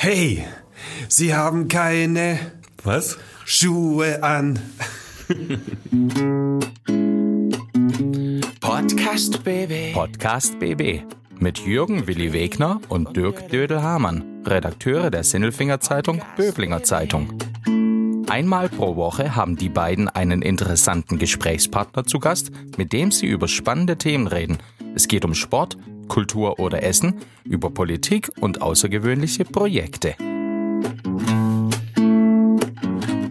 Hey, Sie haben keine Was? Schuhe an. Podcast BB. Podcast BB mit Jürgen Willi Wegner und Dirk Dödel-Hamann, Redakteure der Sinnelfinger Zeitung Böblinger Zeitung. Einmal pro Woche haben die beiden einen interessanten Gesprächspartner zu Gast, mit dem sie über spannende Themen reden. Es geht um Sport, Kultur oder Essen, über Politik und außergewöhnliche Projekte.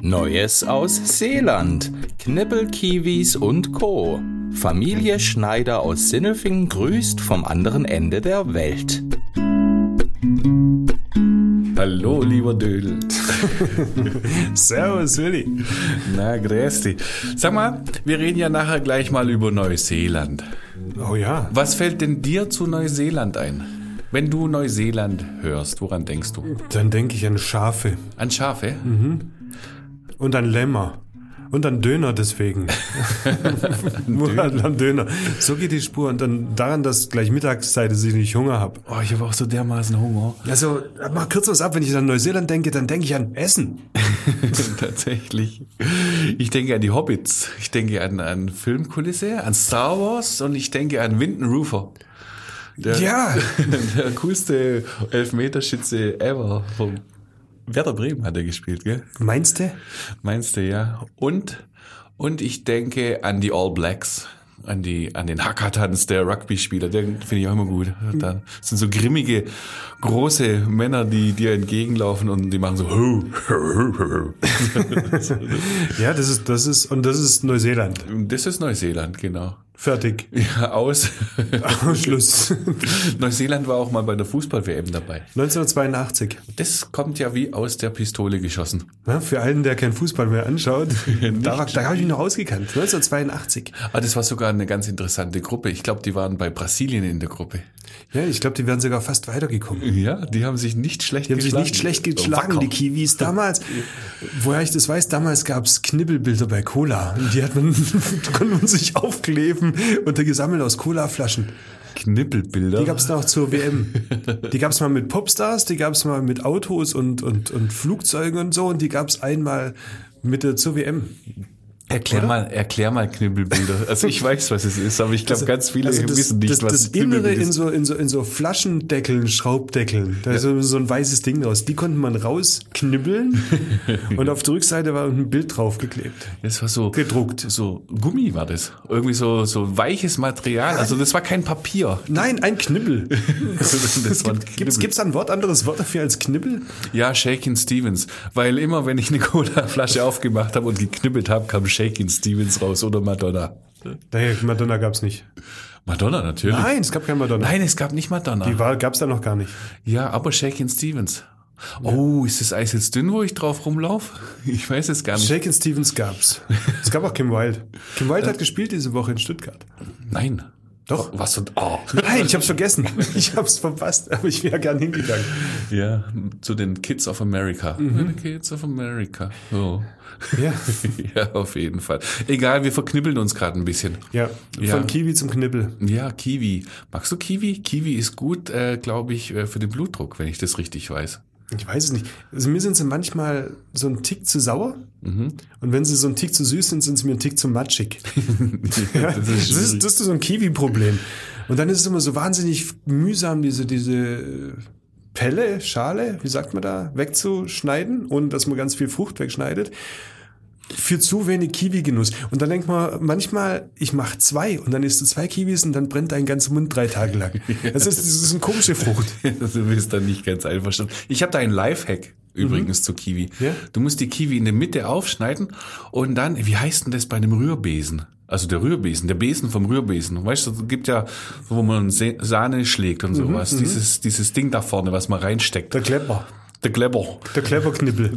Neues aus Seeland. Knibbelkiwis und Co. Familie Schneider aus Sinnelfingen grüßt vom anderen Ende der Welt. Hallo, lieber Dödel. Servus, Willi. Na, grüß dich. Sag mal, wir reden ja nachher gleich mal über Neuseeland. Oh ja. Was fällt denn dir zu Neuseeland ein? Wenn du Neuseeland hörst, woran denkst du? Dann denke ich an Schafe An Schafe? und an Lämmer. Und an Döner deswegen. Nur an an Döner. So geht die Spur. Und dann daran, dass gleich Mittagszeit ist, ich nicht Hunger habe. Oh, ich habe auch so dermaßen Hunger. Also, mal kurz was ab. Wenn ich an Neuseeland denke, dann denke ich an Essen. Tatsächlich. Ich denke an die Hobbits. Ich denke an, an Filmkulisse, an Star Wars und ich denke an Winton Rufer. Der, Ja. Der coolste Elfmeterschütze ever vom Werder Bremen hat er gespielt, gell? Meinst du? Meinst du, ja? Und, und ich denke an die All Blacks. An die, an den Hackertanz der Rugby-Spieler, den finde ich auch immer gut. Da sind so grimmige, große Männer, die dir entgegenlaufen und die machen so, Ja, das ist, das ist, und das ist Neuseeland. Das ist Neuseeland, genau. Fertig. Ja, aus. Schluss. Neuseeland war auch mal bei der Fußball-WM dabei. 1982. Das kommt ja wie aus der Pistole geschossen. Ja, für einen, der keinen Fußball mehr anschaut, da, da habe ich mich noch ausgekannt. 1982. Ah, das war sogar eine ganz interessante Gruppe. Ich glaube, die waren bei Brasilien in der Gruppe. Ja, ich glaube, die wären sogar fast weitergekommen. Ja, die haben sich nicht schlecht Die haben sich geschlagen. nicht schlecht geschlagen, Wacker. die Kiwis. Damals, woher ich das weiß, damals gab's Knibbelbilder bei Cola. Die hat man, konnte man sich aufkleben und gesammelt aus Colaflaschen. Knippelbilder. Die gab's da auch zur WM. Die gab's mal mit Popstars, die gab's mal mit Autos und, und, und Flugzeugen und so. Und die gab's einmal mit der zur WM. Erklär Oder? mal, erklär mal Knibbelbilder. Also ich weiß, was es ist, aber ich glaube, ganz viele Also das, wissen nicht, das, was das Innere in ist. so, in so, in so Flaschendeckeln, Schraubdeckeln. Da ist so, ein weißes Ding raus. Die konnte man rausknibbeln und auf der Rückseite war ein Bild draufgeklebt. Das war so Gedruckt. so Gummi war das. Irgendwie so so weiches Material. Also das war kein Papier. Nein, ein Knibbel. das war ein Gibt's, Knibbel. gibt's da ein Wort, anderes Wort dafür als Knibbel? Ja, Shakin Stevens. Weil immer, wenn ich eine Cola-Flasche aufgemacht habe und geknibbelt habe, kam Shakin Stevens raus oder Madonna. Madonna gab's nicht. Madonna natürlich. Nein, es gab kein Madonna. Nein, es gab nicht Madonna. Die war, gab's da noch gar nicht. Ja, aber Shakin Stevens. Oh, ist das Eis jetzt dünn, wo ich drauf rumlaufe? Ich weiß es gar nicht. Shakin Stevens gab's. Es gab auch Kim Wilde. Kim Wilde hat gespielt diese Woche in Stuttgart. Nein. Doch. Was und oh. Nein, ich hab's vergessen. Ich hab's verpasst, aber ich wäre gern hingegangen. Ja, zu den Kids of America. Mhm. The Kids of America. Oh. Ja. ja, auf jeden Fall. Egal, wir verknibbeln uns gerade ein bisschen. Ja, Ja. von Kiwi zum Knibbel. Ja, Kiwi. Magst du Kiwi? Kiwi ist gut, äh, glaube ich, äh, für den Blutdruck, wenn ich das richtig weiß. Ich weiß es nicht. Also mir sind sie manchmal so ein Tick zu sauer. Mhm. Und wenn sie so ein Tick zu süß sind, sind sie mir ein Tick zu matschig. ja, das das, ist ist, schwierig. das ist so ein Kiwi-Problem. Und dann ist es immer so wahnsinnig mühsam, diese, diese Pelle, Schale, wie sagt man da, wegzuschneiden, ohne dass man ganz viel Frucht wegschneidet. Für zu wenig Kiwi-Genuss. Und dann denkt man manchmal, ich mache zwei und dann isst du zwei Kiwis und dann brennt dein ganzer Mund drei Tage lang. Das ist, das ist eine komische Frucht. du bist dann nicht ganz einverstanden. Ich habe da einen Lifehack übrigens zu Kiwi. Ja? Du musst die Kiwi in der Mitte aufschneiden und dann, wie heißt denn das bei einem Rührbesen? Also der Rührbesen, der Besen vom Rührbesen. Weißt du, es gibt ja, wo man Sa- Sahne schlägt und sowas. Dieses, dieses Ding da vorne, was man reinsteckt. Der Klepper. Der Klepper. Der Klepperknibbel.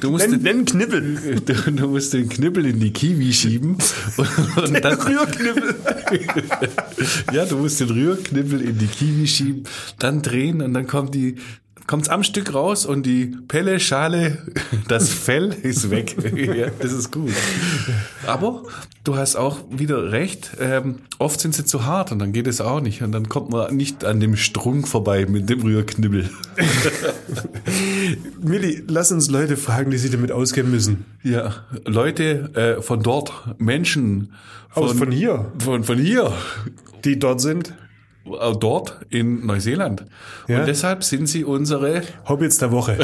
Du musst, Nenn, den, nenn Knibbel. du, du musst den Knibbel in die Kiwi schieben und, und dann, Rührknibbel. ja, du musst den Rührknibbel in die Kiwi schieben, dann drehen und dann kommt die kommt's am Stück raus und die Pelle, Schale, das Fell ist weg. ja, das ist gut. Aber du hast auch wieder recht. Ähm, oft sind sie zu hart und dann geht es auch nicht. Und dann kommt man nicht an dem Strunk vorbei mit dem Rührknibbel. Milli, lass uns Leute fragen, die sich damit auskennen müssen. Ja, Leute äh, von dort, Menschen Aus von hier, von, von hier, die dort sind. Äh, dort in Neuseeland. Ja. Und deshalb sind sie unsere Hobbits der Woche.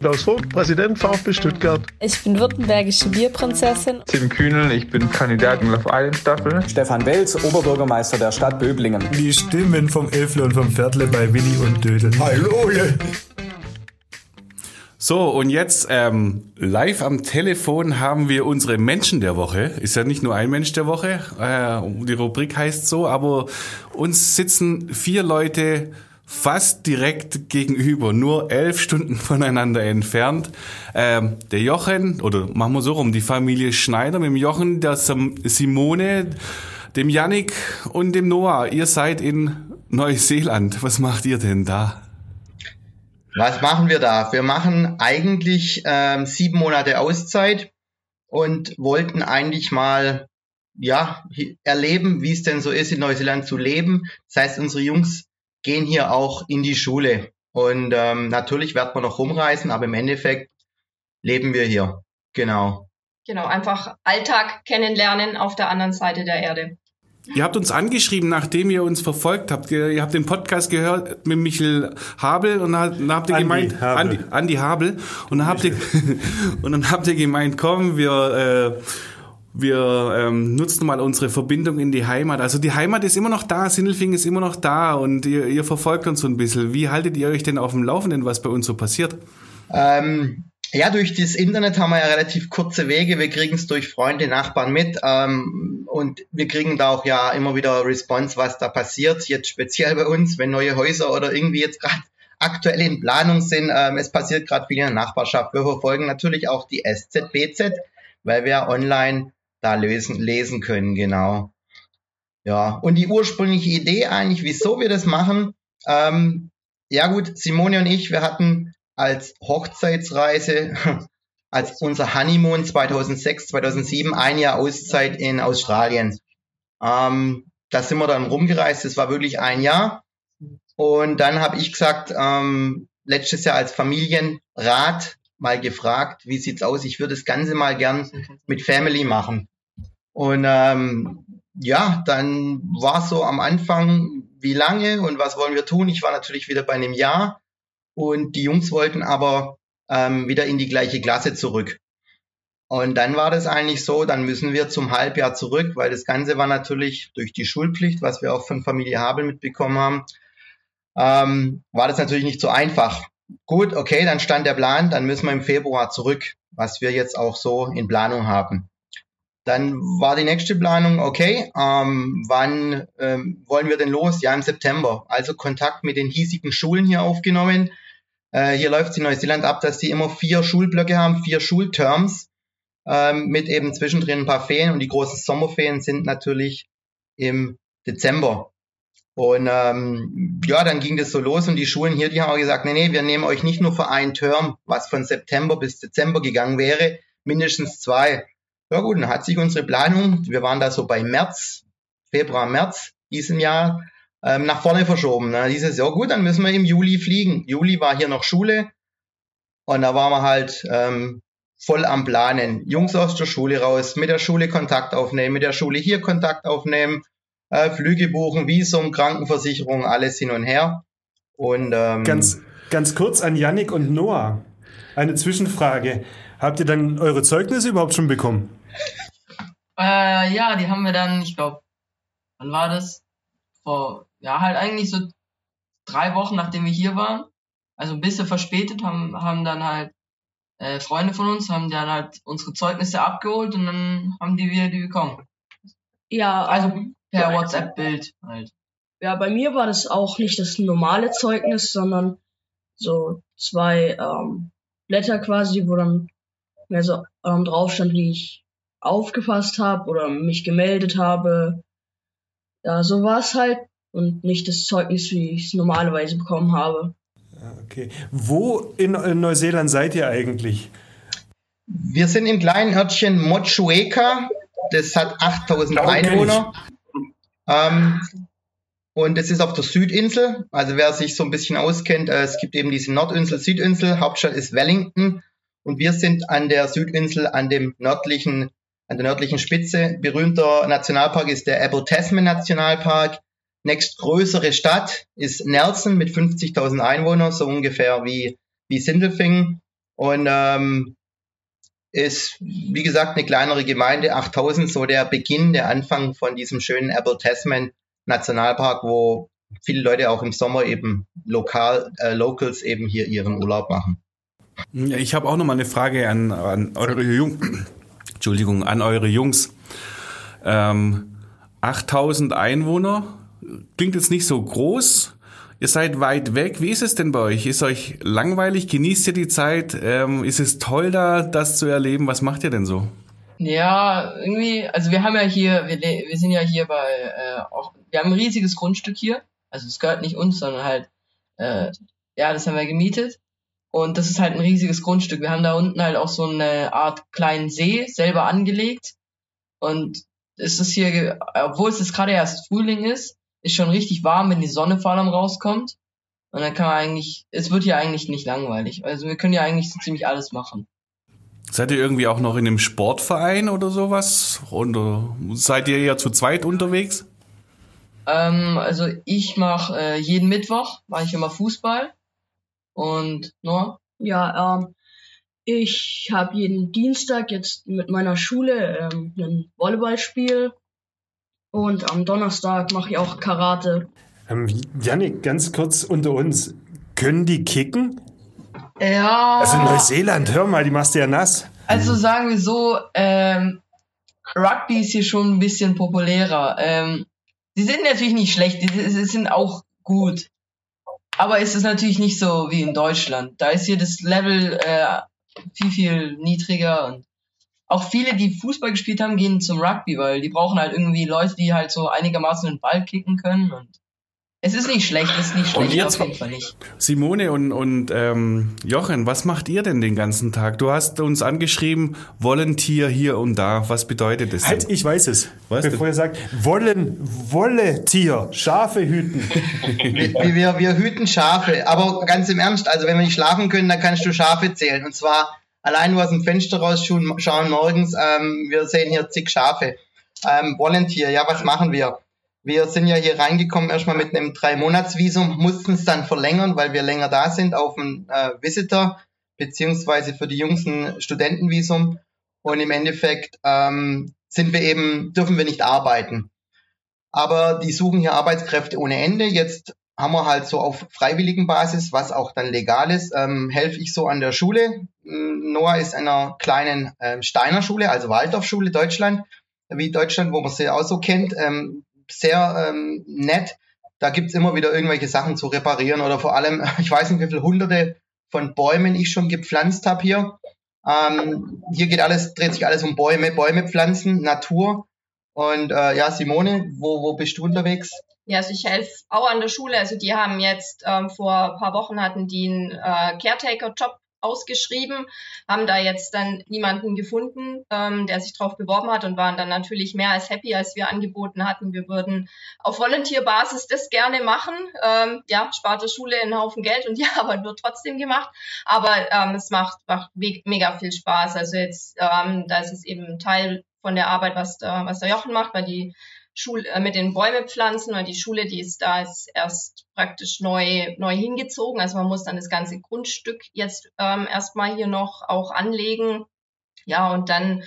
Klaus Vogt, Präsident VfB Stuttgart. Ich bin württembergische Bierprinzessin. Tim Kühnel, ich bin Kandidat in Love Island Staffel. Stefan Welz, Oberbürgermeister der Stadt Böblingen. Die Stimmen vom Elfle und vom Viertle bei Willi und Dödel. Hallo! So, und jetzt ähm, live am Telefon haben wir unsere Menschen der Woche. Ist ja nicht nur ein Mensch der Woche, äh, die Rubrik heißt so, aber uns sitzen vier Leute fast direkt gegenüber, nur elf Stunden voneinander entfernt. Ähm, der Jochen, oder machen wir so rum, die Familie Schneider mit dem Jochen, der Sam Simone, dem Yannick und dem Noah. Ihr seid in Neuseeland. Was macht ihr denn da? Was machen wir da? Wir machen eigentlich ähm, sieben Monate Auszeit und wollten eigentlich mal ja erleben, wie es denn so ist, in Neuseeland zu leben. Das heißt, unsere Jungs gehen hier auch in die Schule. Und ähm, natürlich werden wir noch rumreisen, aber im Endeffekt leben wir hier. Genau. Genau, einfach Alltag kennenlernen auf der anderen Seite der Erde. Ihr habt uns angeschrieben, nachdem ihr uns verfolgt habt. Ihr, habt den Podcast gehört mit Michel Habel und dann dann habt ihr Andi gemeint, Habel. Andi, Andi Habel, und dann habt ihr, und dann habt ihr gemeint, komm, wir, äh, wir ähm, nutzen mal unsere Verbindung in die Heimat. Also die Heimat ist immer noch da, Sindelfing ist immer noch da und ihr, ihr verfolgt uns so ein bisschen. Wie haltet ihr euch denn auf dem Laufenden, was bei uns so passiert? Ähm, ja, durch das Internet haben wir ja relativ kurze Wege. Wir kriegen es durch Freunde, Nachbarn mit ähm, und wir kriegen da auch ja immer wieder Response, was da passiert. Jetzt speziell bei uns, wenn neue Häuser oder irgendwie jetzt gerade aktuell in Planung sind. Ähm, es passiert gerade viel in der Nachbarschaft. Wir verfolgen natürlich auch die SZBZ, weil wir online da lösen, lesen können, genau. Ja, und die ursprüngliche Idee eigentlich, wieso wir das machen, ähm, ja gut, Simone und ich, wir hatten als Hochzeitsreise, als unser Honeymoon 2006, 2007, ein Jahr Auszeit in Australien. Ähm, da sind wir dann rumgereist, das war wirklich ein Jahr. Und dann habe ich gesagt, ähm, letztes Jahr als Familienrat mal gefragt, wie sieht's aus? Ich würde das Ganze mal gern mit Family machen. Und ähm, ja, dann war so am Anfang, wie lange und was wollen wir tun? Ich war natürlich wieder bei einem Jahr und die Jungs wollten aber ähm, wieder in die gleiche Klasse zurück. Und dann war das eigentlich so, dann müssen wir zum Halbjahr zurück, weil das Ganze war natürlich durch die Schulpflicht, was wir auch von Familie Habel mitbekommen haben, ähm, war das natürlich nicht so einfach. Gut, okay, dann stand der Plan, dann müssen wir im Februar zurück, was wir jetzt auch so in Planung haben. Dann war die nächste Planung, okay, ähm, wann ähm, wollen wir denn los? Ja, im September. Also Kontakt mit den hiesigen Schulen hier aufgenommen. Äh, hier läuft es in Neuseeland ab, dass die immer vier Schulblöcke haben, vier Schulterms, ähm, mit eben zwischendrin ein paar Ferien. Und die großen Sommerferien sind natürlich im Dezember. Und ähm, ja, dann ging das so los und die Schulen hier, die haben auch gesagt, nee, nee, wir nehmen euch nicht nur für einen Term, was von September bis Dezember gegangen wäre, mindestens zwei. Ja gut, dann hat sich unsere Planung, wir waren da so bei März, Februar, März diesen Jahr, ähm, nach vorne verschoben. Ne? Dieses Jahr, gut, dann müssen wir im Juli fliegen. Juli war hier noch Schule und da waren wir halt ähm, voll am Planen. Jungs aus der Schule raus, mit der Schule Kontakt aufnehmen, mit der Schule hier Kontakt aufnehmen, äh, Flüge buchen, Visum, Krankenversicherung, alles hin und her. Und ähm, Ganz, ganz kurz an Yannick und Noah. Eine Zwischenfrage. Habt ihr dann eure Zeugnisse überhaupt schon bekommen? Äh, ja, die haben wir dann, ich glaube, wann war das? Vor, ja, halt eigentlich so drei Wochen, nachdem wir hier waren. Also ein bisschen verspätet, haben, haben dann halt äh, Freunde von uns, haben dann halt unsere Zeugnisse abgeholt und dann haben die wir die bekommen. Ja, Also per WhatsApp-Bild halt. ja, bei mir war das auch nicht das normale Zeugnis, sondern so zwei ähm, Blätter quasi, wo dann mehr so ähm, drauf stand, wie ich aufgefasst habe oder mich gemeldet habe. Ja, so war es halt und nicht das Zeugnis, wie ich es normalerweise bekommen habe. Okay. Wo in, in Neuseeland seid ihr eigentlich? Wir sind im kleinen Örtchen Mochueka. Das hat 8000 Oh, kenn ich. Einwohner. Ähm, und es ist auf der Südinsel. Also wer sich so ein bisschen auskennt, äh, es gibt eben diese Nordinsel, Südinsel. Hauptstadt ist Wellington. Und wir sind an der Südinsel, an dem nördlichen, an der nördlichen Spitze. Berühmter Nationalpark ist der Abel Tasman Nationalpark. Nächstgrößere Stadt ist Nelson mit 50.000 Einwohnern, so ungefähr wie, wie Sindelfingen. Und ähm, ist, wie gesagt, eine kleinere Gemeinde, 8000, so der Beginn, der Anfang von diesem schönen Abel Tasman Nationalpark, wo viele Leute auch im Sommer eben lokal, äh, Locals eben hier ihren Urlaub machen. Ich habe auch noch mal eine Frage an, an eure Jungs. Entschuldigung, an eure Jungs. Ähm, 8000 Einwohner klingt jetzt nicht so groß. Ihr seid weit weg. Wie ist es denn bei euch? Ist euch langweilig? Genießt ihr die Zeit? Ähm, ist es toll da, das zu erleben? Was macht ihr denn so? Ja, irgendwie, also wir haben ja hier, wir, wir sind ja hier bei, äh, auch, wir haben ein riesiges Grundstück hier. Also es gehört nicht uns, sondern halt, äh, ja, das haben wir gemietet. Und das ist halt ein riesiges Grundstück. Wir haben da unten halt auch so eine Art kleinen See selber angelegt. Und es ist hier, obwohl es jetzt gerade erst Frühling ist, ist schon richtig warm, wenn die Sonne vor allem rauskommt. Und dann kann man eigentlich, es wird hier eigentlich nicht langweilig. Also wir können ja eigentlich so ziemlich alles machen. Seid ihr irgendwie auch noch in einem Sportverein oder sowas? Und äh, seid ihr eher zu zweit unterwegs? Ähm, also ich mache äh, jeden Mittwoch mache ich immer Fußball und Noah. Ja, ähm, ich habe jeden Dienstag jetzt mit meiner Schule ähm, ein Volleyballspiel und am Donnerstag mache ich auch Karate. Ähm, Janik, ganz kurz unter uns. Können die kicken? Ja. Also Neuseeland, hör mal, die machst du ja nass. Also sagen wir so, ähm, Rugby ist hier schon ein bisschen populärer. Ähm, die sind natürlich nicht schlecht, die, sie sind auch gut. Aber es ist natürlich nicht so wie in Deutschland. Da ist hier das Level äh, viel, viel niedriger und auch viele, die Fußball gespielt haben, gehen zum Rugby, weil die brauchen halt irgendwie Leute, die halt so einigermaßen den Ball kicken können und es ist nicht schlecht, es ist nicht Und schlecht, ihr auf zwei- jeden Fall nicht. Simone und, und ähm, Jochen, was macht ihr denn den ganzen Tag? Du hast uns angeschrieben, Volunteer hier und da. Was bedeutet das? Halt, denn? ich weiß es. Was Bevor ihr sagt, wollen, wolle Tier, Schafe hüten. wir, wir, wir hüten Schafe, aber ganz im Ernst, also wenn wir nicht schlafen können, dann kannst du Schafe zählen. Und zwar allein nur aus dem Fenster rausschauen schauen morgens, ähm, wir sehen hier zig Schafe. Ähm, Volunteer, ja, was machen wir? Wir sind ja hier reingekommen erstmal mit einem Drei-Monats-Visum, mussten es dann verlängern, weil wir länger da sind auf ein äh, Visitor, beziehungsweise für die Jungs ein Studentenvisum. Und im Endeffekt ähm, sind wir eben, dürfen wir nicht arbeiten. Aber die suchen hier Arbeitskräfte ohne Ende. Jetzt haben wir halt so auf freiwilligen Basis, was auch dann legal ist, ähm, helfe ich so an der Schule. Ähm, Noah ist in einer kleinen ähm, Steiner Schule, also Waldorfschule Deutschland, wie Deutschland, wo man sie auch so kennt. Ähm, sehr ähm, nett. Da gibt's immer wieder irgendwelche Sachen zu reparieren oder vor allem, ich weiß nicht, wie viele hunderte von Bäumen ich schon gepflanzt habe hier. Ähm, hier geht alles, dreht sich alles um Bäume, Bäume pflanzen, Natur. Und äh, ja, Simone, wo, wo bist du unterwegs? Ja, also ich helfe auch an der Schule. Also die haben jetzt ähm, vor ein paar Wochen hatten die einen äh, Caretaker-Job ausgeschrieben, haben da jetzt dann niemanden gefunden, ähm, der sich drauf beworben hat und waren dann natürlich mehr als happy, als wir angeboten hatten. Wir würden auf Volunteer-Basis das gerne machen. Ähm, ja, spart der Schule einen Haufen Geld und die Arbeit wird trotzdem gemacht. Aber ähm, es macht, macht me- mega viel Spaß. Also jetzt, ähm, da ist es eben Teil von der Arbeit, was der, was der Jochen macht, weil die Schule äh, mit den Bäume pflanzen, weil die Schule, die ist da ist erst praktisch neu neu hingezogen. Also man muss dann das ganze Grundstück jetzt ähm, erstmal hier noch auch anlegen. Ja, und dann,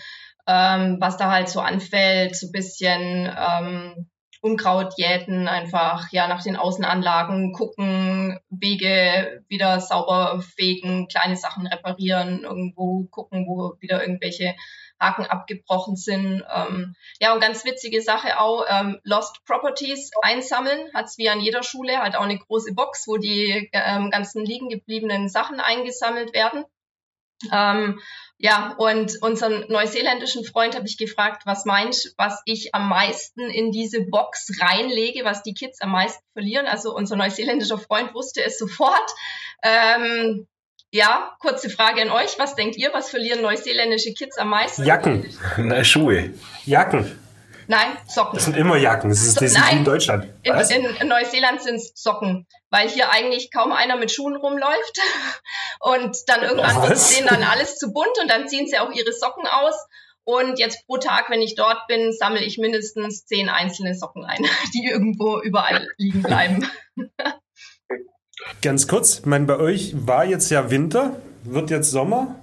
ähm, was da halt so anfällt, so ein bisschen ähm, Unkraut jäten, einfach ja nach den Außenanlagen gucken, Wege wieder sauber fegen, kleine Sachen reparieren, irgendwo gucken, wo wieder irgendwelche Haken abgebrochen sind. Ähm, ja, und ganz witzige Sache auch, ähm, Lost Properties einsammeln, hat's wie an jeder Schule, halt auch eine große Box, wo die ähm, ganzen liegen gebliebenen Sachen eingesammelt werden. Ähm, Ja, und unseren neuseeländischen Freund habe ich gefragt, was meint, was ich am meisten in diese Box reinlege, was die Kids am meisten verlieren. Also unser neuseeländischer Freund wusste es sofort. Ähm, ja, kurze Frage an euch. Was denkt ihr, was verlieren neuseeländische Kids am meisten? Jacken. Na, Schuhe. Jacken. Nein, Socken. Das sind immer Jacken. Das ist, das ist wie in Deutschland. In, in, in Neuseeland sind es Socken, weil hier eigentlich kaum einer mit Schuhen rumläuft. Und dann irgendwann wird denen dann alles zu bunt und dann ziehen sie auch ihre Socken aus. Und jetzt pro Tag, wenn ich dort bin, sammle ich mindestens zehn einzelne Socken ein, die irgendwo überall liegen bleiben. Ganz kurz, ich meine, bei euch war jetzt ja Winter, wird jetzt Sommer.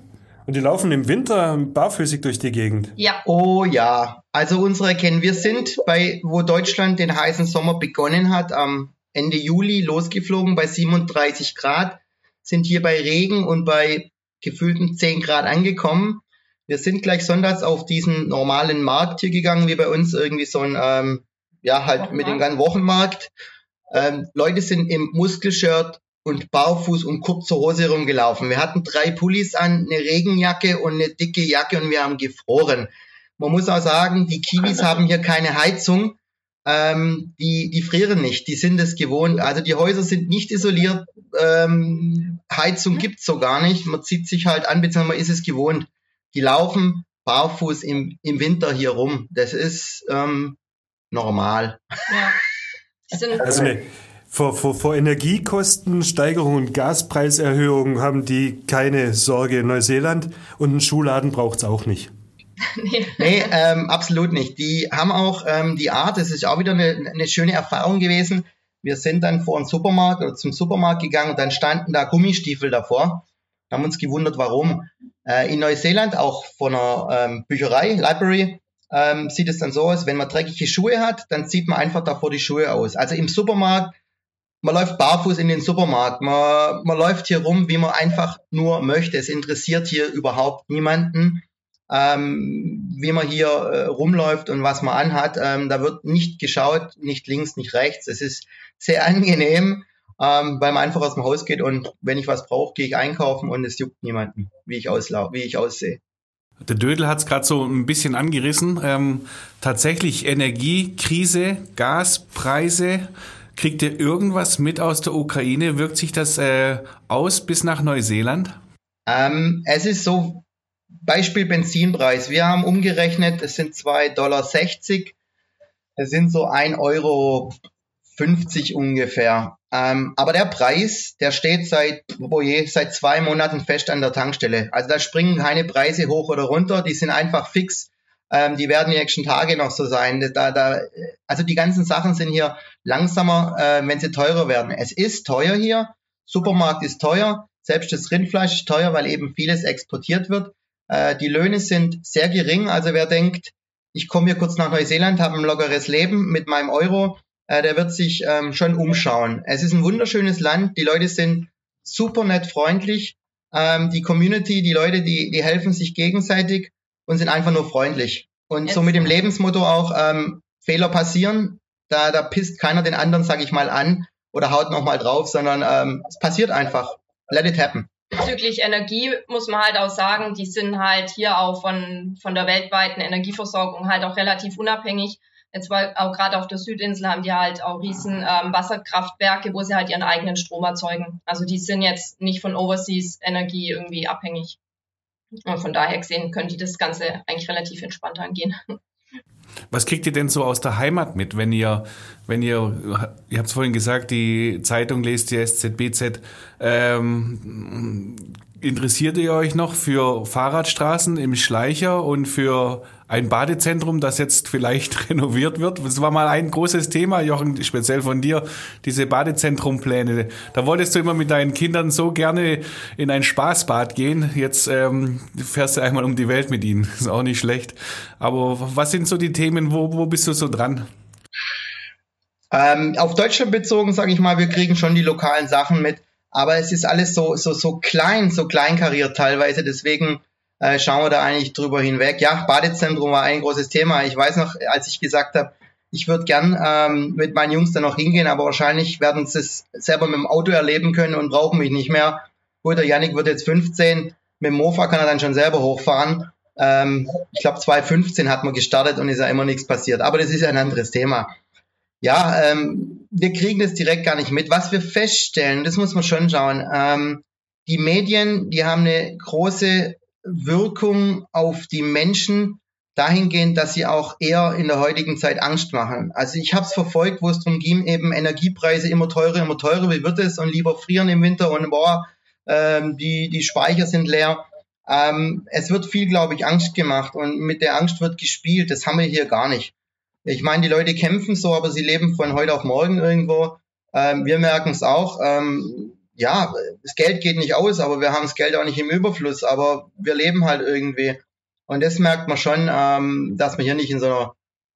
Und die laufen im Winter barfüßig durch die Gegend. Ja. Oh ja. Also unsere kennen wir sind bei, wo Deutschland den heißen Sommer begonnen hat, am Ende Juli losgeflogen bei 37 Grad, sind hier bei Regen und bei gefühlten 10 Grad angekommen. Wir sind gleich sonntags auf diesen normalen Markt hier gegangen, wie bei uns irgendwie so ein, ähm, ja, halt mit dem ganzen Wochenmarkt. Ähm, Leute sind im Muskelshirt und barfuß und kurze Hose rumgelaufen. Wir hatten drei Pullis an, eine Regenjacke und eine dicke Jacke und wir haben gefroren. Man muss auch sagen, die Kiwis haben hier keine Heizung. Ähm, die, die frieren nicht, die sind es gewohnt. Also die Häuser sind nicht isoliert. Ähm, Heizung gibt's so gar nicht. Man zieht sich halt an, beziehungsweise man ist es gewohnt. Die laufen barfuß im, im Winter hier rum. Das ist ähm, normal. Ja. Also eine, vor, vor, vor Energiekostensteigerung und Gaspreiserhöhung haben die keine Sorge in Neuseeland und einen Schuhladen braucht's auch nicht. nee, nee ähm, absolut nicht. Die haben auch ähm, die Art, das ist auch wieder eine, eine schöne Erfahrung gewesen. Wir sind dann vor einen Supermarkt oder zum Supermarkt gegangen und dann standen da Gummistiefel davor. Haben uns gewundert, warum. Äh, in Neuseeland, auch von einer ähm, Bücherei, Library, ähm, sieht es dann so aus, wenn man dreckige Schuhe hat, dann zieht man einfach davor die Schuhe aus. Also im Supermarkt man läuft barfuß in den Supermarkt, man, man läuft hier rum, wie man einfach nur möchte. Es interessiert hier überhaupt niemanden, ähm, wie man hier äh, rumläuft und was man anhat. Ähm, da wird nicht geschaut, nicht links, nicht rechts. Es ist sehr angenehm, ähm, weil man einfach aus dem Haus geht und wenn ich was brauche, gehe ich einkaufen und es juckt niemanden, wie ich, auslau wie ich aussehe. Der Dödel hat es gerade so ein bisschen angerissen. Ähm, tatsächlich Energiekrise, Gaspreise. Kriegt ihr irgendwas mit aus der Ukraine? Wirkt sich das äh, aus bis nach Neuseeland? Ähm, es ist so, Beispiel Benzinpreis. Wir haben umgerechnet, es sind 2,60 Dollar. Es sind so 1,50 Euro ungefähr. Ähm, aber der Preis, der steht seit, oh je, seit zwei Monaten fest an der Tankstelle. Also da springen keine Preise hoch oder runter, die sind einfach fix ähm, die werden die nächsten Tage noch so sein. Da, da, also die ganzen Sachen sind hier langsamer, äh, wenn sie teurer werden. Es ist teuer hier. Supermarkt ist teuer. Selbst das Rindfleisch ist teuer, weil eben vieles exportiert wird. Äh, die Löhne sind sehr gering. Also wer denkt, ich komme hier kurz nach Neuseeland, habe ein lockeres Leben mit meinem Euro, äh, der wird sich ähm, schon umschauen. Es ist ein wunderschönes Land. Die Leute sind super nett freundlich. Ähm, die Community, die Leute, die, die helfen sich gegenseitig und sind einfach nur freundlich. Und Jetzt. so mit dem Lebensmotto auch, ähm, Fehler passieren, da, da pisst keiner den anderen, sag ich mal, an oder haut nochmal drauf, sondern ähm, es passiert einfach. Let it happen. Bezüglich Energie muss man halt auch sagen, die sind halt hier auch von, von der weltweiten Energieversorgung halt auch relativ unabhängig. Jetzt war auch gerade auf der Südinsel haben die halt auch riesen ähm, Wasserkraftwerke, wo sie halt ihren eigenen Strom erzeugen. Also die sind jetzt nicht von Overseas Energie irgendwie abhängig. Und von daher gesehen können die das Ganze eigentlich relativ entspannt angehen. Was kriegt ihr denn so aus der Heimat mit, wenn ihr, wenn ihr, ihr habt es vorhin gesagt, die Zeitung lest, die SZBZ, ähm, interessiert ihr euch noch für Fahrradstraßen im Schleicher und für ein Badezentrum, das jetzt vielleicht renoviert wird. Das war mal ein großes Thema, Jochen, speziell von dir, diese Badezentrumpläne. Da wolltest du immer mit deinen Kindern so gerne in ein Spaßbad gehen. Jetzt ähm, fährst du einmal um die Welt mit ihnen. ist auch nicht schlecht. Aber was sind so die Themen, wo, wo bist du so dran? Ähm, auf Deutschland bezogen, sage ich mal, wir kriegen schon die lokalen Sachen mit, aber es ist alles so, so, so klein, so kleinkariert teilweise. Deswegen äh, schauen wir da eigentlich drüber hinweg. Ja, Badezentrum war ein großes Thema. Ich weiß noch, als ich gesagt habe, ich würde gern ähm, mit meinen Jungs da noch hingehen, aber wahrscheinlich werden sie es selber mit dem Auto erleben können und brauchen mich nicht mehr. Gut, der Yannick wird jetzt 15. Mit dem Mofa kann er dann schon selber hochfahren. Ähm, ich glaube 2015 hat man gestartet und ist ja immer nichts passiert. Aber das ist ein anderes Thema. Ja, ähm, wir kriegen das direkt gar nicht mit. Was wir feststellen, das muss man schon schauen. Ähm, die Medien, die haben eine große Wirkung auf die Menschen dahingehend, dass sie auch eher in der heutigen Zeit Angst machen. Also ich habe es verfolgt, wo es darum ging, eben Energiepreise immer teurer, immer teurer, wie wird es und lieber frieren im Winter und boah, ähm, die, die Speicher sind leer. Ähm, es wird viel, glaube ich, Angst gemacht und mit der Angst wird gespielt. Das haben wir hier gar nicht. Ich meine, die Leute kämpfen so, aber sie leben von heute auf morgen irgendwo. Ähm, wir merken es auch. Ähm, ja, das Geld geht nicht aus, aber wir haben das Geld auch nicht im Überfluss, aber wir leben halt irgendwie. Und das merkt man schon, ähm, dass man hier nicht in so einer,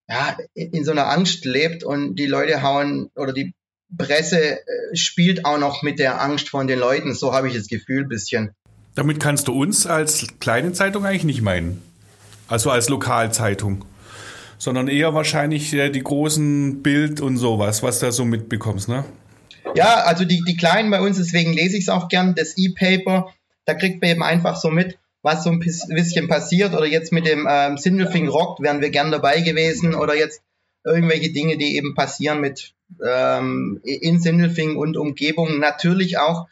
ja, in so einer Angst lebt und die Leute hauen oder die Presse äh, spielt auch noch mit der Angst von den Leuten. So habe ich das Gefühl bisschen. Damit kannst du uns als kleine Zeitung eigentlich nicht meinen. Also als Lokalzeitung. Sondern eher wahrscheinlich äh, die großen Bild und sowas, was da so mitbekommst, ne? Ja, also die, die Kleinen bei uns, deswegen lese ich es auch gern, das E-Paper, da kriegt man eben einfach so mit, was so ein bisschen passiert. Oder jetzt mit dem ähm, Sindelfing Rock wären wir gern dabei gewesen. Oder jetzt irgendwelche Dinge, die eben passieren mit ähm, in Sindelfing und Umgebung. Natürlich auch,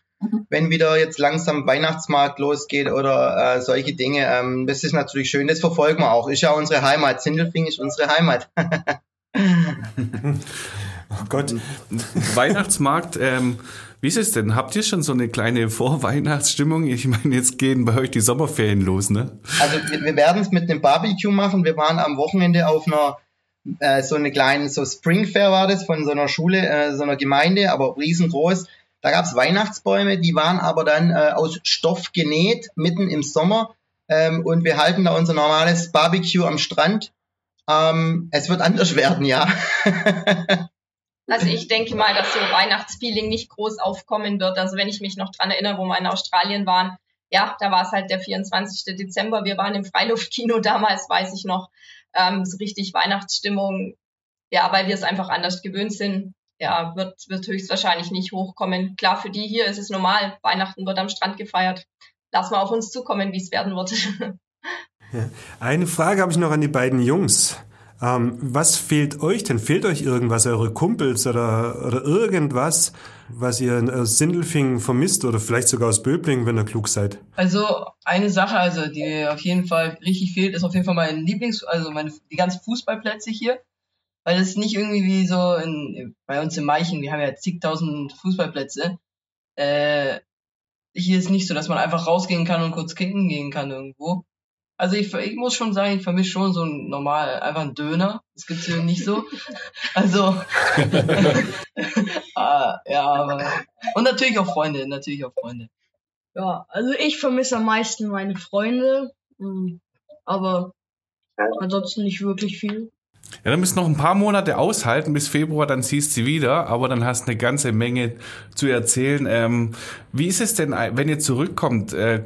wenn wieder jetzt langsam Weihnachtsmarkt losgeht oder äh, solche Dinge. Ähm, das ist natürlich schön, das verfolgen wir auch. Ist ja unsere Heimat. Sindelfing ist unsere Heimat. oh Gott. Weihnachtsmarkt, ähm, wie ist es denn? Habt ihr schon so eine kleine Vorweihnachtsstimmung? Ich meine, jetzt gehen bei euch die Sommerferien los, ne? Also wir, wir werden es mit einem Barbecue machen. Wir waren am Wochenende auf einer äh, so eine kleine, so Spring Fair war das von so einer Schule, äh, so einer Gemeinde, aber riesengroß. Da gab es Weihnachtsbäume, die waren aber dann äh, aus Stoff genäht, mitten im Sommer. Ähm, und wir halten da unser normales Barbecue am Strand. Ähm, es wird anders werden, ja. Also ich denke mal, dass so Weihnachtsfeeling nicht groß aufkommen wird. Also wenn ich mich noch dran erinnere, wo wir in Australien waren, ja, da war es halt der 24. Dezember. Wir waren im Freiluftkino damals, weiß ich noch, ähm, so richtig Weihnachtsstimmung. Ja, weil wir es einfach anders gewöhnt sind. Ja, wird, wird höchstwahrscheinlich nicht hochkommen. Klar, für die hier ist es normal. Weihnachten wird am Strand gefeiert. Lassen wir auf uns zukommen, wie es werden wird. Ja. Eine Frage habe ich noch an die beiden Jungs. Ähm, was fehlt euch denn? Fehlt euch irgendwas, eure Kumpels oder, oder irgendwas, was ihr aus Sindelfingen vermisst oder vielleicht sogar aus Böblingen, wenn ihr klug seid? Also eine Sache, also die auf jeden Fall richtig fehlt, ist auf jeden Fall mein Lieblings, also meine die ganzen Fußballplätze hier, weil es nicht irgendwie wie so in, bei uns in Meichen, wir haben ja zigtausend Fußballplätze. Äh, hier ist nicht so, dass man einfach rausgehen kann und kurz kicken gehen kann irgendwo. Also ich, ich muss schon sagen, ich vermisse schon so ein normal, einfach ein Döner. Das gibt's hier nicht so. Also ah, ja, aber und natürlich auch Freunde, natürlich auch Freunde. Ja, also ich vermisse am meisten meine Freunde, hm, aber ansonsten nicht wirklich viel. Ja, dann müssen noch ein paar Monate aushalten bis Februar, dann siehst du sie wieder, aber dann hast du eine ganze Menge zu erzählen. Ähm, wie ist es denn, wenn ihr zurückkommt? Äh,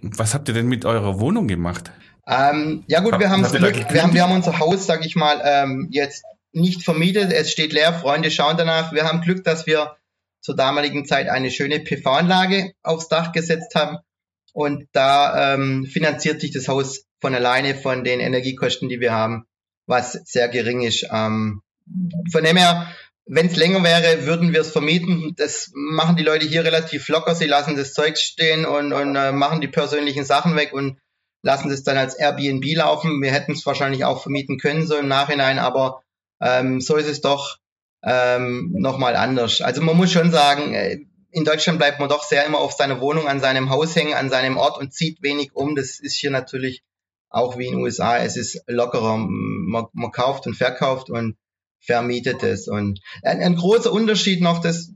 was habt ihr denn mit eurer Wohnung gemacht? Ähm, ja gut, wir haben Glück, wir haben, wir haben unser Haus, sag ich mal, ähm, jetzt nicht vermietet, es steht leer, Freunde schauen danach. Wir haben Glück, dass wir zur damaligen Zeit eine schöne PV-Anlage aufs Dach gesetzt haben und da ähm, finanziert sich das Haus von alleine von den Energiekosten, die wir haben, was sehr gering ist. Ähm, von dem her wenn es länger wäre, würden wir es vermieten. Das machen die Leute hier relativ locker. Sie lassen das Zeug stehen und, und äh, machen die persönlichen Sachen weg und lassen das dann als Airbnb laufen. Wir hätten es wahrscheinlich auch vermieten können, so im Nachhinein, aber ähm, so ist es doch ähm, nochmal anders. Also man muss schon sagen, äh, in Deutschland bleibt man doch sehr immer auf seiner Wohnung, an seinem Haus hängen, an seinem Ort und zieht wenig um. Das ist hier natürlich auch wie in den USA. Es ist lockerer. Man, man kauft und verkauft und vermietet ist. Und ein, ein großer Unterschied noch, das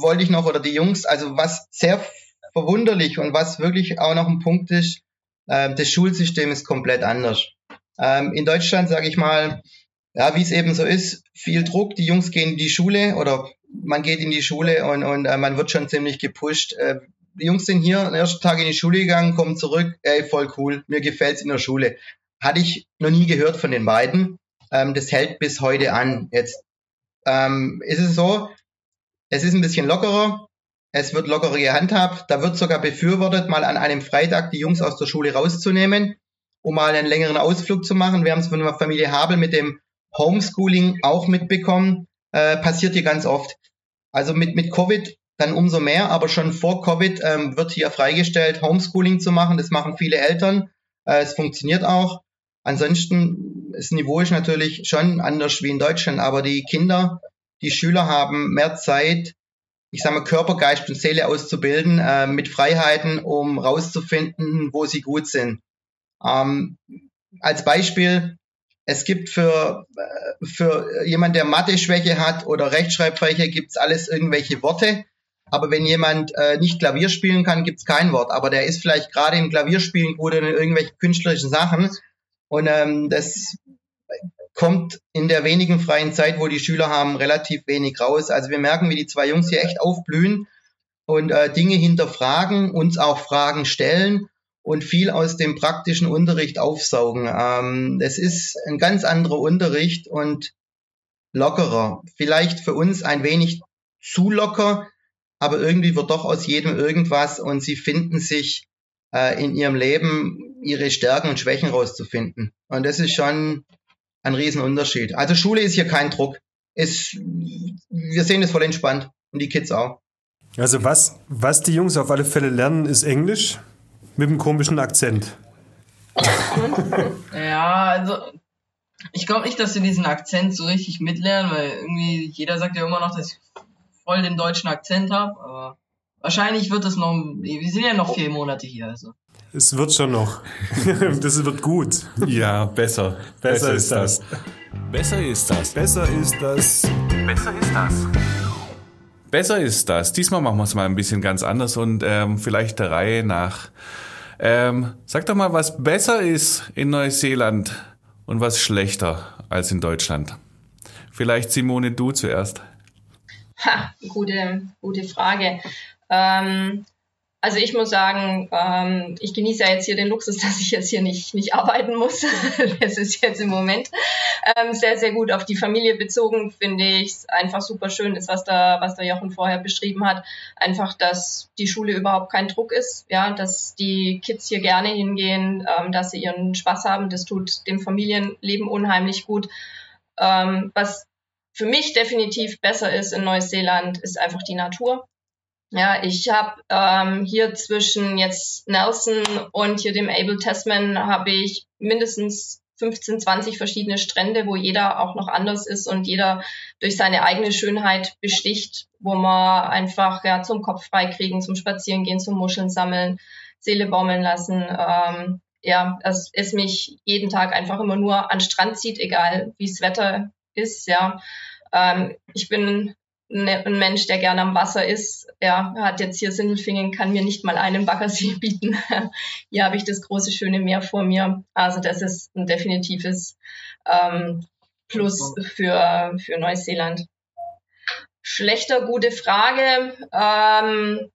wollte ich noch, oder die Jungs, also was sehr verwunderlich und was wirklich auch noch ein Punkt ist, äh, das Schulsystem ist komplett anders. Ähm, in Deutschland, sage ich mal, ja, wie es eben so ist, viel Druck, die Jungs gehen in die Schule oder man geht in die Schule und, und äh, man wird schon ziemlich gepusht. Äh, die Jungs sind hier den ersten Tag in die Schule gegangen, kommen zurück, ey, voll cool, mir gefällt's in der Schule. Hatte ich noch nie gehört von den beiden. Ähm, das hält bis heute an. Jetzt ähm, ist es so, es ist ein bisschen lockerer. Es wird locker gehandhabt. Da wird sogar befürwortet, mal an einem Freitag die Jungs aus der Schule rauszunehmen, um mal einen längeren Ausflug zu machen. Wir haben es von der Familie Habel mit dem Homeschooling auch mitbekommen. Äh, passiert hier ganz oft. Also mit, mit Covid dann umso mehr, aber schon vor Covid ähm, wird hier freigestellt, Homeschooling zu machen. Das machen viele Eltern. Äh, es funktioniert auch. Ansonsten, das Niveau ist natürlich schon anders wie in Deutschland, aber die Kinder, die Schüler haben mehr Zeit, ich sage mal, Körper, Geist und Seele auszubilden, äh, mit Freiheiten, um rauszufinden, wo sie gut sind. Ähm, als Beispiel, es gibt für, äh, für jemand, der Mathe-Schwäche hat oder Rechtschreibschwäche, gibt's alles irgendwelche Worte. Aber wenn jemand äh, nicht Klavier spielen kann, gibt's kein Wort. Aber der ist vielleicht gerade im Klavierspielen gut in irgendwelchen künstlerischen Sachen. Und ähm, das kommt in der wenigen freien Zeit, wo die Schüler haben, relativ wenig raus. Also wir merken, wie die zwei Jungs hier echt aufblühen und äh, Dinge hinterfragen, uns auch Fragen stellen und viel aus dem praktischen Unterricht aufsaugen. Ähm, das ist ein ganz anderer Unterricht und lockerer. Vielleicht für uns ein wenig zu locker, aber irgendwie wird doch aus jedem irgendwas und sie finden sich äh, in ihrem Leben ihre Stärken und Schwächen rauszufinden. Und das ist schon ein Riesenunterschied. Also Schule ist hier kein Druck. Ist, wir sehen es voll entspannt und die Kids auch. Also was, was die Jungs auf alle Fälle lernen, ist Englisch mit einem komischen Akzent. ja, also ich glaube nicht, dass sie diesen Akzent so richtig mitlernen, weil irgendwie jeder sagt ja immer noch, dass ich voll den deutschen Akzent habe, aber wahrscheinlich wird es noch, wir sind ja noch vier Monate hier, also. Es wird schon noch. das wird gut. Ja, besser. Besser, besser ist das. das. Besser ist das. Besser ist das. Besser ist das. Besser ist das. Diesmal machen wir es mal ein bisschen ganz anders und ähm, vielleicht der Reihe nach. Ähm, sag doch mal, was besser ist in Neuseeland und was schlechter als in Deutschland. Vielleicht Simone, du zuerst. Ha, gute, gute Frage. Ähm, also ich muss sagen, ähm, ich genieße ja jetzt hier den Luxus, dass ich jetzt hier nicht, nicht arbeiten muss. das ist jetzt im Moment ähm, sehr, sehr gut auf die Familie bezogen, finde ich es einfach super schön ist, was da, was der Jochen vorher beschrieben hat. Einfach, dass die Schule überhaupt kein Druck ist, ja, dass die Kids hier gerne hingehen, ähm, dass sie ihren Spaß haben. Das tut dem Familienleben unheimlich gut. Ähm, was für mich definitiv besser ist in Neuseeland, ist einfach die Natur. Ja, ich habe ähm, hier zwischen jetzt Nelson und hier dem Abel Tasman habe ich mindestens 15, 20 verschiedene Strände, wo jeder auch noch anders ist und jeder durch seine eigene Schönheit besticht, wo man einfach ja zum Kopf frei kriegen, zum Spazierengehen, zum Muscheln sammeln, Seele baumeln lassen. Ähm, ja, es mich jeden Tag einfach immer nur an Strand zieht, egal wie das Wetter ist. Ja, ähm, ich bin Ne, ein Mensch, der gerne am Wasser ist, ja, hat jetzt hier Sindelfingen, kann mir nicht mal einen Baggersee bieten. hier habe ich das große, schöne Meer vor mir. Also das ist ein definitives ähm, Plus für, für Neuseeland. Schlechter, gute Frage. Ähm,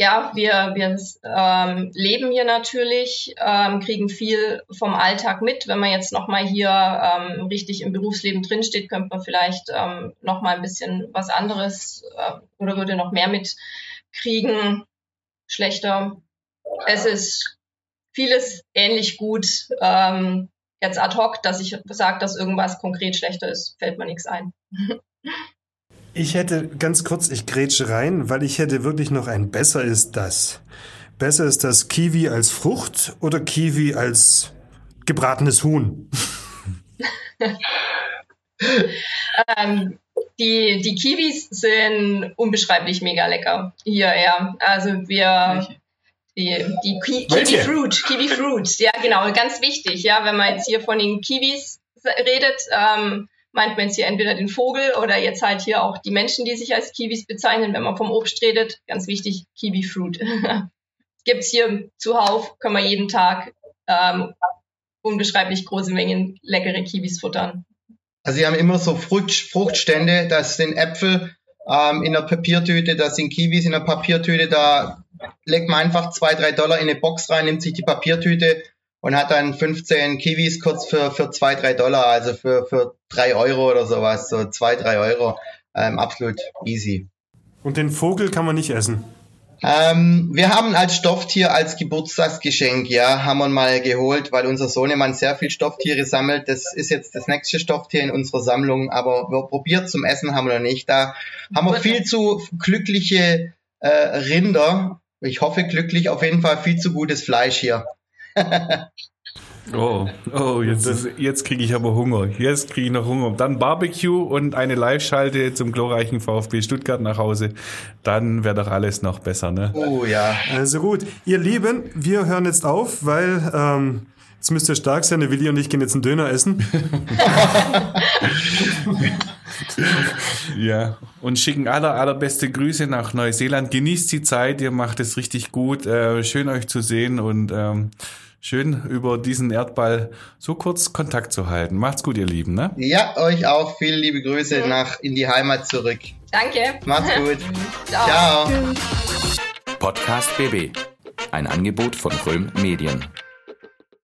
ja, wir, wir ähm, leben hier natürlich, ähm, kriegen viel vom Alltag mit. Wenn man jetzt nochmal hier ähm, richtig im Berufsleben drinsteht, könnte man vielleicht ähm, nochmal ein bisschen was anderes äh, oder würde noch mehr mitkriegen. Schlechter. Es ist vieles ähnlich gut. Ähm, jetzt ad hoc, dass ich sage, dass irgendwas konkret schlechter ist, fällt mir nichts ein. Ich hätte ganz kurz, ich grätsche rein, weil ich hätte wirklich noch ein besser ist das. Besser ist das Kiwi als Frucht oder Kiwi als gebratenes Huhn? ähm, die, die Kiwis sind unbeschreiblich mega lecker. Hier, ja. Also wir. Die, die Ki Kiwi Fruit, Kiwi Fruit, ja genau, ganz wichtig, ja, wenn man jetzt hier von den Kiwis redet, ähm, meint man jetzt hier entweder den Vogel oder jetzt halt hier auch die Menschen, die sich als Kiwis bezeichnen, wenn man vom Obst redet. Ganz wichtig, Kiwi Fruit. Gibt's hier zuhauf, können wir jeden Tag ähm, unbeschreiblich große Mengen leckere Kiwis futtern. Also sie haben immer so Frucht, Fruchtstände, das sind Äpfel ähm, in einer Papiertüte, das sind Kiwis in einer Papiertüte, da legt man einfach zwei, drei Dollar in eine Box rein, nimmt sich die Papiertüte und hat dann 15 Kiwis kurz für, für zwei, drei Dollar, also für, für drei Euro oder sowas, so zwei, drei Euro. Ähm, absolut easy. Und den Vogel kann man nicht essen? Ähm, wir haben als Stofftier, als Geburtstagsgeschenk, ja, haben wir mal geholt, weil unser Sohnemann sehr viel Stofftiere sammelt. Das ist jetzt das nächste Stofftier in unserer Sammlung, aber wir probiert zum Essen haben wir noch nicht. Da haben wir viel zu glückliche äh, Rinder. Ich hoffe glücklich, auf jeden Fall viel zu gutes Fleisch hier. Oh, oh, jetzt, ist, jetzt kriege ich aber Hunger. Jetzt kriege ich noch Hunger. Dann Barbecue und eine Live-Schalte zum glorreichen VfB Stuttgart nach Hause. Dann wäre doch alles noch besser, ne? Oh ja. Also gut, ihr Lieben, wir hören jetzt auf, weil ähm, jetzt müsst ihr stark sein. Der Willi und ich gehen jetzt einen Döner essen. ja, und schicken aller, allerbeste Grüße nach Neuseeland. Genießt die Zeit, ihr macht es richtig gut. Äh, schön euch zu sehen und ähm, schön über diesen Erdball so kurz Kontakt zu halten. Macht's gut, ihr Lieben. Ne? Ja, euch auch viele liebe Grüße nach in die Heimat zurück. Danke. Macht's gut. Ciao. Ciao. Podcast BB. Ein Angebot von Röhm Medien.